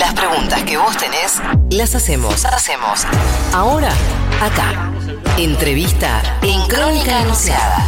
Las preguntas que vos tenés, las hacemos. Hacemos. Ahora, acá. Entrevista en Crónica Anunciada.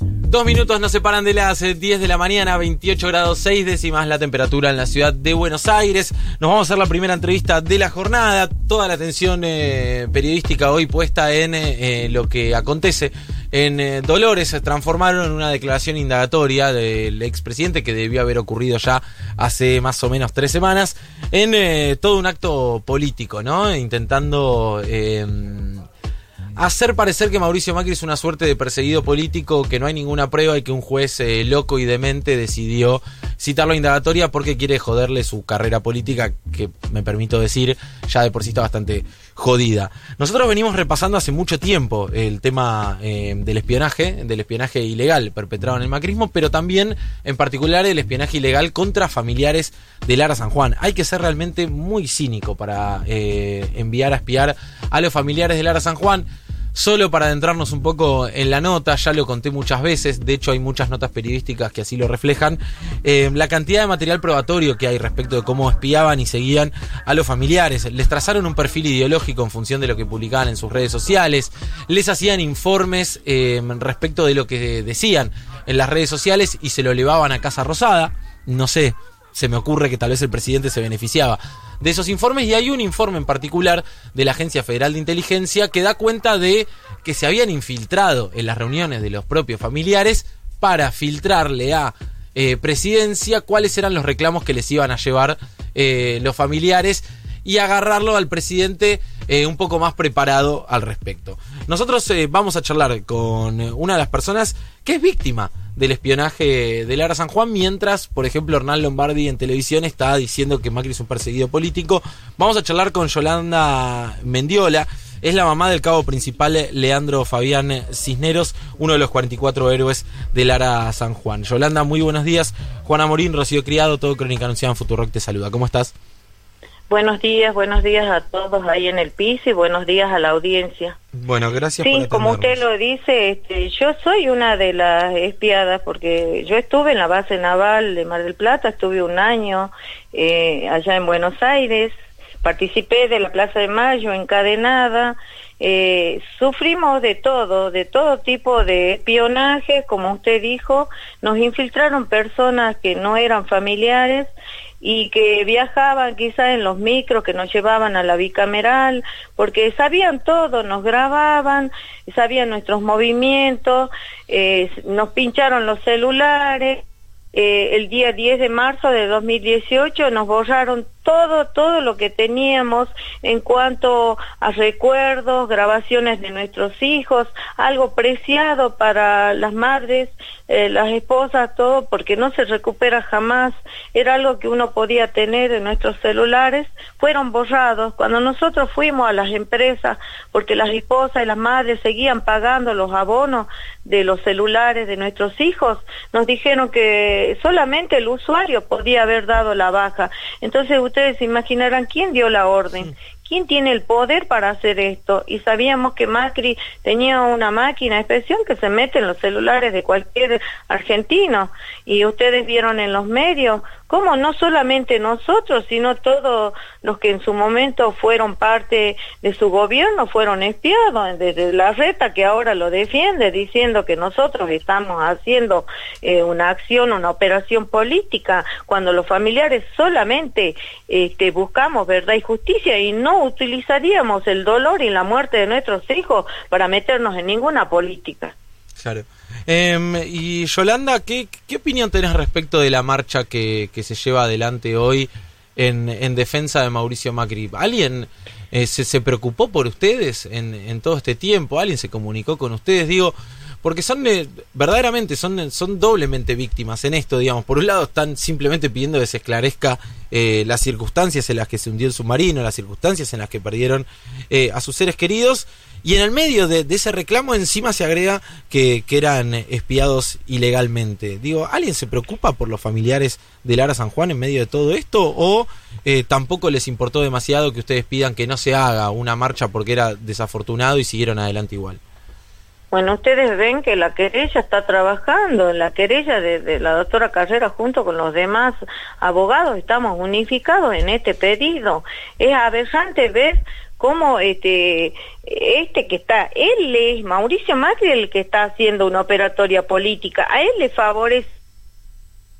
Dos minutos nos separan de las 10 de la mañana, 28 grados 6 décimas la temperatura en la ciudad de Buenos Aires. Nos vamos a hacer la primera entrevista de la jornada. Toda la atención eh, periodística hoy puesta en eh, lo que acontece en eh, Dolores. Se transformaron en una declaración indagatoria del expresidente que debió haber ocurrido ya hace más o menos tres semanas en todo un acto político, ¿no? Intentando hacer parecer que Mauricio Macri es una suerte de perseguido político, que no hay ninguna prueba y que un juez eh, loco y demente decidió citarlo a indagatoria porque quiere joderle su carrera política, que me permito decir, ya de por sí está bastante jodida. Nosotros venimos repasando hace mucho tiempo el tema eh, del espionaje, del espionaje ilegal perpetrado en el macrismo, pero también en particular el espionaje ilegal contra familiares de Lara San Juan. Hay que ser realmente muy cínico para eh, enviar a espiar a los familiares de Lara San Juan. Solo para adentrarnos un poco en la nota, ya lo conté muchas veces, de hecho hay muchas notas periodísticas que así lo reflejan, eh, la cantidad de material probatorio que hay respecto de cómo espiaban y seguían a los familiares. Les trazaron un perfil ideológico en función de lo que publicaban en sus redes sociales, les hacían informes eh, respecto de lo que decían en las redes sociales y se lo elevaban a Casa Rosada. No sé, se me ocurre que tal vez el presidente se beneficiaba de esos informes y hay un informe en particular de la Agencia Federal de Inteligencia que da cuenta de que se habían infiltrado en las reuniones de los propios familiares para filtrarle a eh, presidencia cuáles eran los reclamos que les iban a llevar eh, los familiares y agarrarlo al presidente eh, un poco más preparado al respecto. Nosotros vamos a charlar con una de las personas que es víctima del espionaje de Lara San Juan, mientras, por ejemplo, Hernán Lombardi en televisión está diciendo que Macri es un perseguido político. Vamos a charlar con Yolanda Mendiola. Es la mamá del cabo principal Leandro Fabián Cisneros, uno de los 44 héroes de Lara San Juan. Yolanda, muy buenos días. Juana Morín, Rocío Criado, todo Crónica Anunciada en Futurock te saluda. ¿Cómo estás? Buenos días, buenos días a todos ahí en el piso y buenos días a la audiencia. Bueno, gracias. Sí, como usted lo dice, este, yo soy una de las espiadas porque yo estuve en la base naval de Mar del Plata, estuve un año eh, allá en Buenos Aires, participé de la Plaza de Mayo encadenada, eh, sufrimos de todo, de todo tipo de espionaje, como usted dijo, nos infiltraron personas que no eran familiares y que viajaban quizás en los micros que nos llevaban a la bicameral, porque sabían todo, nos grababan, sabían nuestros movimientos, eh, nos pincharon los celulares. Eh, el día 10 de marzo de 2018 nos borraron todo, todo lo que teníamos en cuanto a recuerdos, grabaciones de nuestros hijos, algo preciado para las madres, eh, las esposas, todo, porque no se recupera jamás. Era algo que uno podía tener en nuestros celulares, fueron borrados. Cuando nosotros fuimos a las empresas, porque las esposas y las madres seguían pagando los abonos de los celulares de nuestros hijos, nos dijeron que solamente el usuario podía haber dado la baja. Entonces ustedes se imaginarán quién dio la orden, ¿Quién tiene el poder para hacer esto? Y sabíamos que Macri tenía una máquina de expresión que se mete en los celulares de cualquier argentino. Y ustedes vieron en los medios cómo no solamente nosotros, sino todos los que en su momento fueron parte de su gobierno fueron espiados, desde la reta que ahora lo defiende, diciendo que nosotros estamos haciendo eh, una acción, una operación política, cuando los familiares solamente este, buscamos verdad y justicia y no utilizaríamos el dolor y la muerte de nuestros hijos para meternos en ninguna política. Claro. Em, y Yolanda, ¿qué, ¿qué, opinión tenés respecto de la marcha que, que se lleva adelante hoy en, en, defensa de Mauricio Macri? ¿Alguien eh, se, se, preocupó por ustedes en, en, todo este tiempo? ¿Alguien se comunicó con ustedes? Digo, porque son eh, verdaderamente son, son doblemente víctimas en esto, digamos. Por un lado están simplemente pidiendo que se esclarezca eh, las circunstancias en las que se hundió el submarino, las circunstancias en las que perdieron eh, a sus seres queridos. Y en el medio de, ese reclamo encima se agrega que, eran espiados ilegalmente. Digo, ¿alguien se preocupa por los familiares de Lara San Juan en medio de todo esto? ¿O eh, tampoco les importó demasiado que ustedes pidan que no se haga una marcha porque era desafortunado y siguieron adelante igual? Bueno, ustedes ven que la querella está trabajando, la querella de, la doctora Carrera junto con los demás abogados estamos unificados en este pedido. Es aberrante ver cómo este este que está, él es Mauricio Macri el que está haciendo una operatoria política, a él le favorece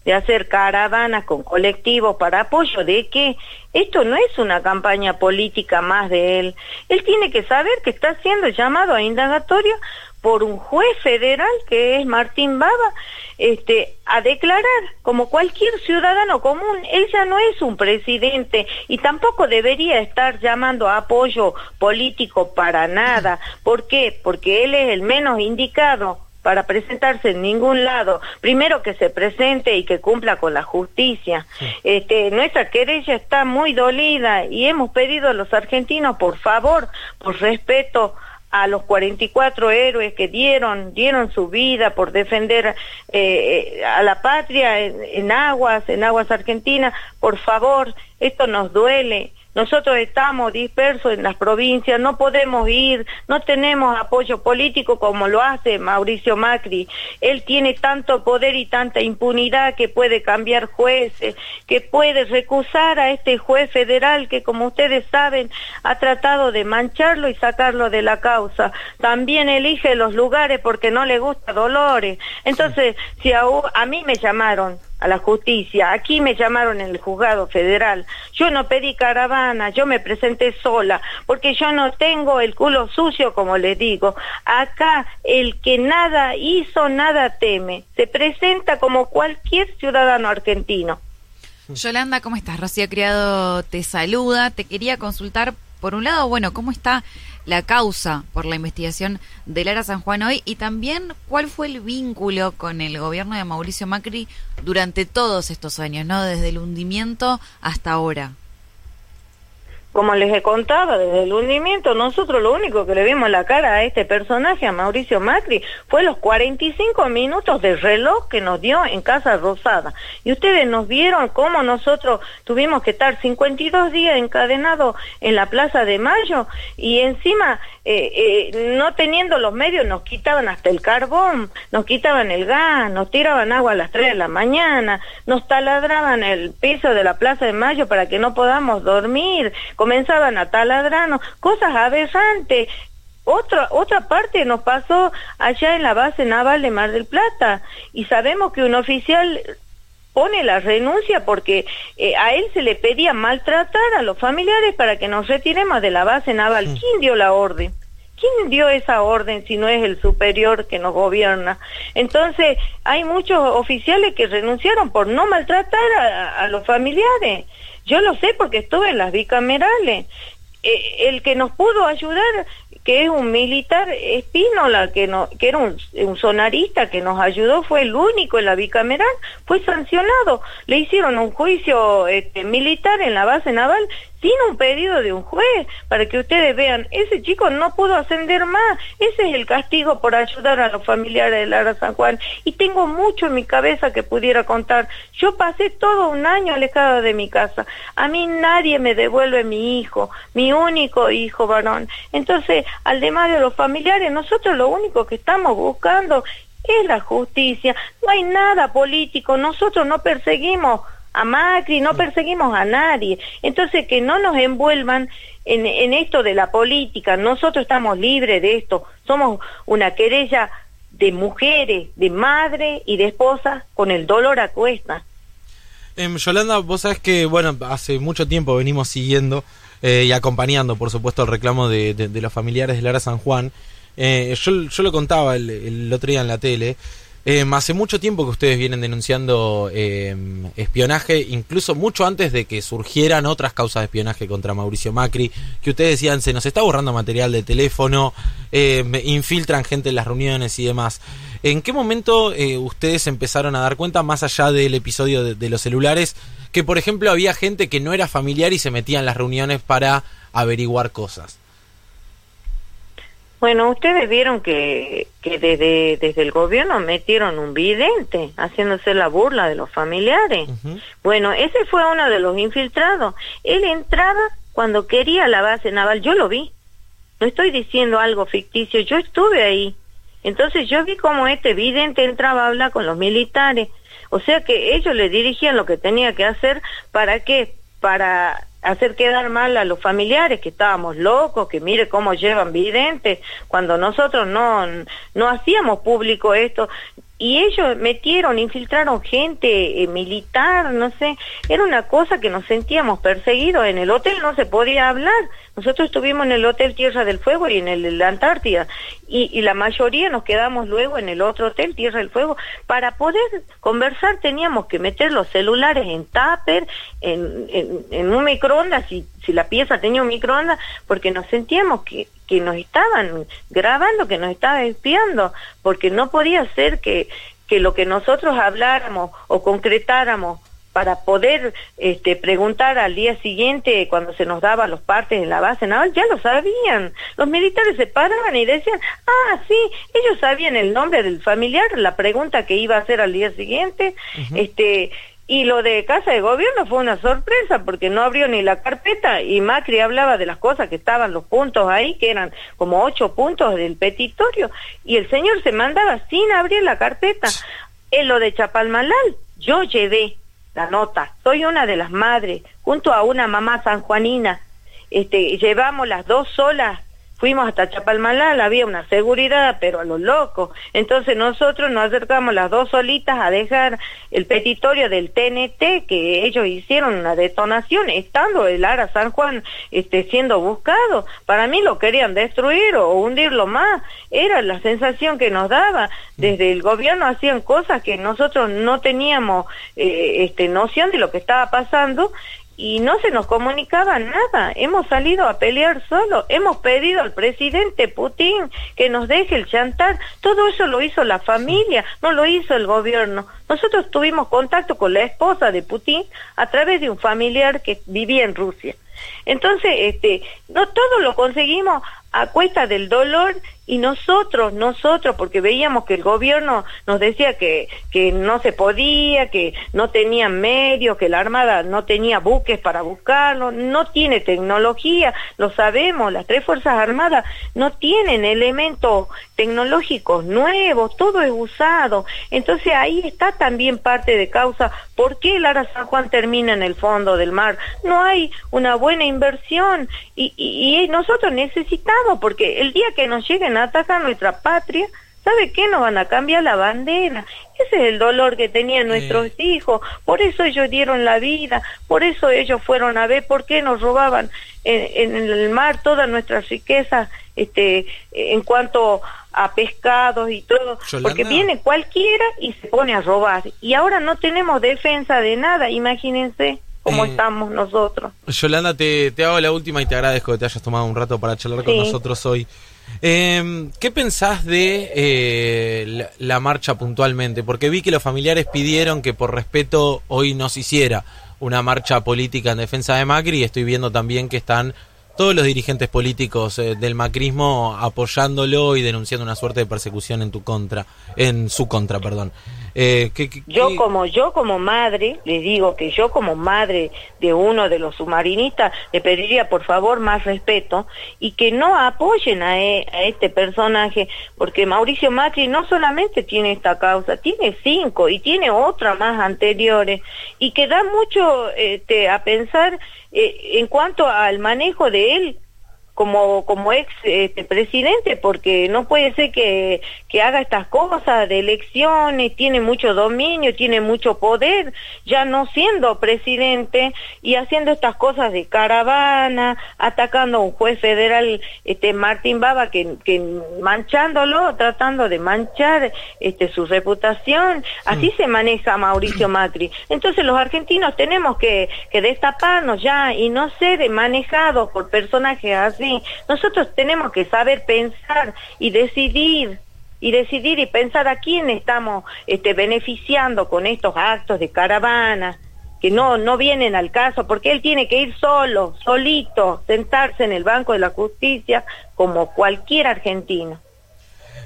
de hacer caravanas con colectivos para apoyo de que esto no es una campaña política más de él. Él tiene que saber que está siendo llamado a indagatorio por un juez federal que es Martín Baba este a declarar como cualquier ciudadano común él ya no es un presidente y tampoco debería estar llamando a apoyo político para nada ¿por qué? porque él es el menos indicado para presentarse en ningún lado. Primero que se presente y que cumpla con la justicia. Este, nuestra querella está muy dolida y hemos pedido a los argentinos, por favor, por respeto a los 44 héroes que dieron, dieron su vida por defender eh, a la patria en aguas, en aguas argentinas, por favor, esto nos duele nosotros estamos dispersos en las provincias, no podemos ir, no tenemos apoyo político como lo hace Mauricio Macri. Él tiene tanto poder y tanta impunidad que puede cambiar jueces, que puede recusar a este juez federal que, como ustedes saben, ha tratado de mancharlo y sacarlo de la causa. También elige los lugares porque no le gusta Dolores. Entonces, si a, a mí me llamaron a la justicia. Aquí me llamaron en el juzgado federal. Yo no pedí caravana, yo me presenté sola, porque yo no tengo el culo sucio, como les digo. Acá el que nada hizo, nada teme. Se presenta como cualquier ciudadano argentino. Yolanda, ¿cómo estás? Rocío Criado te saluda. Te quería consultar, por un lado, bueno, ¿cómo está la causa por la investigación de Lara San Juan hoy y también cuál fue el vínculo con el gobierno de Mauricio Macri durante todos estos años, ¿no? Desde el hundimiento hasta ahora como les he contado desde el hundimiento, nosotros lo único que le vimos la cara a este personaje, a Mauricio Macri, fue los 45 minutos de reloj que nos dio en Casa Rosada. Y ustedes nos vieron cómo nosotros tuvimos que estar 52 días encadenados en la Plaza de Mayo y encima, eh, eh, no teniendo los medios, nos quitaban hasta el carbón, nos quitaban el gas, nos tiraban agua a las 3 de la mañana, nos taladraban el piso de la Plaza de Mayo para que no podamos dormir comenzaban a taladrarnos, cosas aberrantes. Otra, otra parte nos pasó allá en la base naval de Mar del Plata y sabemos que un oficial pone la renuncia porque eh, a él se le pedía maltratar a los familiares para que nos retiremos de la base naval. ¿Quién dio la orden? ¿Quién dio esa orden si no es el superior que nos gobierna? Entonces, hay muchos oficiales que renunciaron por no maltratar a los familiares. Yo lo sé porque estuve en las bicamerales. Eh, el que nos pudo ayudar, que es un militar espínola, que, no, que era un, sonarista que nos ayudó, fue el único en la bicameral, fue sancionado. Le hicieron un juicio este, militar en la base naval tiene un pedido de un juez para que ustedes vean, ese chico no pudo ascender más, ese es el castigo por ayudar a los familiares de Lara San Juan. Y tengo mucho en mi cabeza que pudiera contar. Yo pasé todo un año alejada de mi casa. A mí nadie me devuelve mi hijo, mi único hijo varón. Entonces, al demás de los familiares, nosotros lo único que estamos buscando es la justicia. No hay nada político, nosotros no perseguimos a Macri, no perseguimos a nadie. Entonces, que no nos envuelvan en, en esto de la política. Nosotros estamos libres de esto. Somos una querella de mujeres, de madre y de esposa con el dolor a cuesta. Eh, Yolanda, vos sabés que, bueno, hace mucho tiempo venimos siguiendo eh, y acompañando, por supuesto, el reclamo de, de, los familiares de Lara San Juan. Eh, yo, yo lo contaba el, el otro día en la tele. Eh, hace mucho tiempo que ustedes vienen denunciando eh, espionaje, incluso mucho antes de que surgieran otras causas de espionaje contra Mauricio Macri, que ustedes decían se nos está borrando material de teléfono, eh, infiltran gente en las reuniones y demás. ¿En qué momento ustedes empezaron a dar cuenta, más allá del episodio de los celulares, que por ejemplo había gente que no era familiar y se metía en las reuniones para averiguar cosas? Bueno, ustedes vieron que, que desde, desde el gobierno metieron un vidente haciéndose la burla de los familiares. Bueno, ese fue uno de los infiltrados. Él entraba cuando quería la base naval, yo lo vi. No estoy diciendo algo ficticio, yo estuve ahí. Entonces yo vi como este vidente entraba a hablar con los militares. O sea que ellos le dirigían lo que tenía que hacer para qué, para hacer quedar mal a los familiares que estábamos locos, que mire cómo llevan videntes, cuando nosotros no, no hacíamos público esto, y ellos metieron, infiltraron gente eh, militar, no sé, era una cosa que nos sentíamos perseguidos. En el hotel no se podía hablar. Nosotros estuvimos en el hotel Tierra del Fuego y en el, la Antártida y, la mayoría nos quedamos luego en el otro hotel Tierra del Fuego. Para poder conversar teníamos que meter los celulares en tupper, en, un microondas, si, si la pieza tenía un microondas, porque nos sentíamos que nos estaban grabando, que nos estaban espiando, porque no podía ser que lo que nosotros habláramos o concretáramos para poder este, preguntar al día siguiente cuando se nos daban los partes en la base naval, ya lo sabían. Los militares se paraban y decían, ah, sí, ellos sabían el nombre del familiar, la pregunta que iba a hacer al día siguiente, este, y lo de Casa de Gobierno fue una sorpresa porque no abrió ni la carpeta y Macri hablaba de las cosas que estaban, los puntos ahí, que eran como ocho puntos del petitorio, y el señor se mandaba sin abrir la carpeta. En lo de Chapalmalal, yo llevé la nota, soy una de las madres, junto a una mamá sanjuanina, este, llevamos las dos solas fuimos hasta Chapalmalal, había una seguridad, pero a lo loco. Entonces nosotros nos acercamos las dos solitas a dejar el petitorio del TNT, que ellos hicieron una detonación, estando el Ara San Juan este, siendo buscado. Para mí lo querían destruir o hundirlo más. Era la sensación que nos daba. Desde el gobierno hacían cosas que nosotros no teníamos eh, este, noción de lo que estaba pasando y no se nos comunicaba nada. Hemos salido a pelear solo. Hemos pedido al presidente Putin que nos deje el chantar. Todo eso lo hizo la familia, no lo hizo el gobierno. Nosotros tuvimos contacto con la esposa de Putin a través de un familiar que vivía en Rusia. Entonces, este, no todo lo conseguimos a cuesta del dolor y nosotros, nosotros, porque veíamos que el gobierno nos decía que, que no se podía, que no tenían medios, que la Armada no tenía buques para buscarlo, no tiene tecnología, lo sabemos, las tres Fuerzas Armadas no tienen elementos tecnológicos nuevos, todo es usado. Entonces ahí está también parte de causa por qué el Ara San Juan termina en el fondo del mar. No hay una buena inversión y, y, y nosotros necesitamos, porque el día que nos lleguen a atacar nuestra patria, ¿sabe qué? Nos van a cambiar la bandera. Ese es el dolor que tenían nuestros hijos. Por eso ellos dieron la vida, por eso ellos fueron a ver por qué nos robaban en, en el mar toda nuestra riqueza este, en cuanto a pescados y todo, Yolanda. porque viene cualquiera y se pone a robar. Y ahora no tenemos defensa de nada, imagínense cómo Eh, estamos nosotros. Yolanda, te, te hago la última y te agradezco que te hayas tomado un rato para charlar con nosotros hoy. Eh, ¿Qué pensás de eh, la, marcha puntualmente? Porque vi que los familiares pidieron que por respeto hoy no se hiciera una marcha política en defensa de Macri y estoy viendo también que están todos los dirigentes políticos eh, del macrismo apoyándolo y denunciando una suerte de persecución en tu contra, en su contra, perdón. Eh, ¿qué- qué- Yo qué- como yo como madre, les digo que yo como madre de uno de los submarinistas le pediría por favor más respeto y que no apoyen a, e- a este personaje, porque Mauricio Macri no solamente tiene esta causa, tiene cinco y tiene otras más anteriores y que da mucho este, a pensar eh, en cuanto al manejo de él como como ex este, presidente porque no puede ser que, que haga estas cosas de elecciones tiene mucho dominio tiene mucho poder ya no siendo presidente y haciendo estas cosas de caravana atacando a un juez federal este Martín Baba que, que manchándolo tratando de manchar este su reputación así se maneja Mauricio Macri entonces los argentinos tenemos que, que destaparnos ya y no ser manejados por personajes así. Nosotros tenemos que saber pensar y decidir y decidir y pensar a quién estamos este, beneficiando con estos actos de caravana que no no vienen al caso porque él tiene que ir solo, solito, sentarse en el banco de la justicia como cualquier argentino.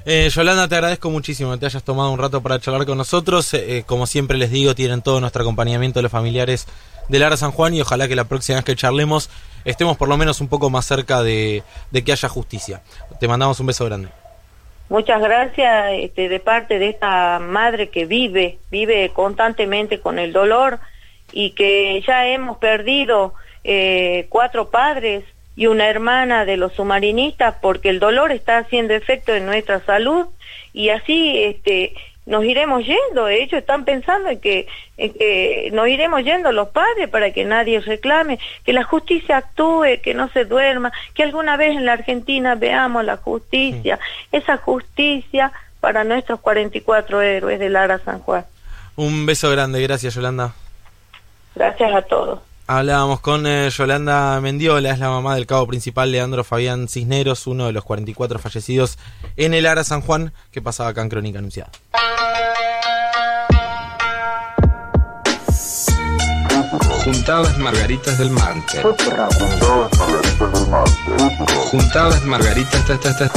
Eh, Yolanda, te agradezco muchísimo que te hayas tomado un rato para charlar con nosotros. Eh, como siempre les digo, tienen todo nuestro acompañamiento los familiares de Lara San Juan y ojalá que la próxima vez que charlemos estemos por lo menos un poco más cerca de, de que haya justicia. Te mandamos un beso grande. Muchas gracias este, de parte de esta madre que vive, vive constantemente con el dolor y que ya hemos perdido eh, cuatro padres y una hermana de los submarinistas porque el dolor está haciendo efecto en nuestra salud y así este nos iremos yendo. Ellos están pensando en que, en que nos iremos yendo los padres para que nadie reclame, que la justicia actúe, que no se duerma, que alguna vez en la Argentina veamos la justicia, esa justicia para nuestros 44 héroes de Lara San Juan. Un beso grande, gracias Yolanda. Gracias a todos. Hablábamos con eh, Yolanda Mendiola, es la mamá del cabo principal Leandro Fabián Cisneros, uno de los 44 fallecidos en el Ara San Juan, que pasaba acá en Crónica Anunciada. Juntadas Margaritas del Mante. Juntadas Margaritas del Mante.